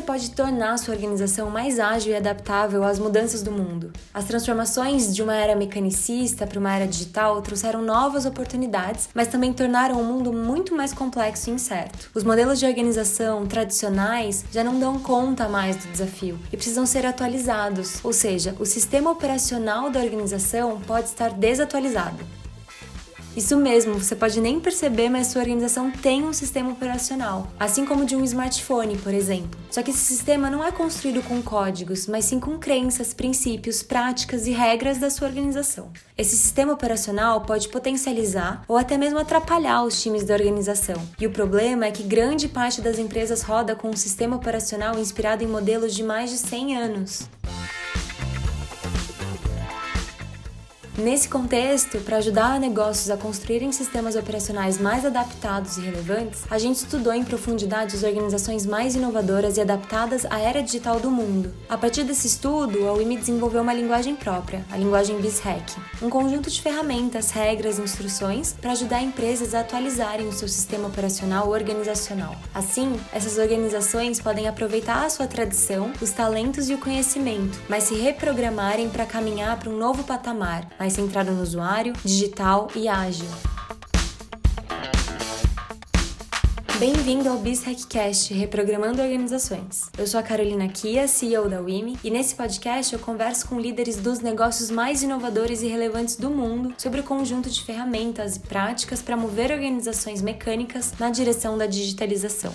você pode tornar sua organização mais ágil e adaptável às mudanças do mundo? As transformações de uma era mecanicista para uma era digital trouxeram novas oportunidades, mas também tornaram o mundo muito mais complexo e incerto. Os modelos de organização tradicionais já não dão conta mais do desafio e precisam ser atualizados, ou seja, o sistema operacional da organização pode estar desatualizado. Isso mesmo, você pode nem perceber, mas sua organização tem um sistema operacional, assim como de um smartphone, por exemplo. Só que esse sistema não é construído com códigos, mas sim com crenças, princípios, práticas e regras da sua organização. Esse sistema operacional pode potencializar ou até mesmo atrapalhar os times da organização. E o problema é que grande parte das empresas roda com um sistema operacional inspirado em modelos de mais de 100 anos. Nesse contexto, para ajudar negócios a construírem sistemas operacionais mais adaptados e relevantes, a gente estudou em profundidade as organizações mais inovadoras e adaptadas à era digital do mundo. A partir desse estudo, a UIMI desenvolveu uma linguagem própria, a linguagem BizHack, um conjunto de ferramentas, regras e instruções para ajudar empresas a atualizarem o seu sistema operacional organizacional. Assim, essas organizações podem aproveitar a sua tradição, os talentos e o conhecimento, mas se reprogramarem para caminhar para um novo patamar, mais mais centrado no usuário, digital e ágil. Bem-vindo ao BizHackcast, Reprogramando Organizações. Eu sou a Carolina Kia, CEO da WIMI, e nesse podcast eu converso com líderes dos negócios mais inovadores e relevantes do mundo sobre o conjunto de ferramentas e práticas para mover organizações mecânicas na direção da digitalização.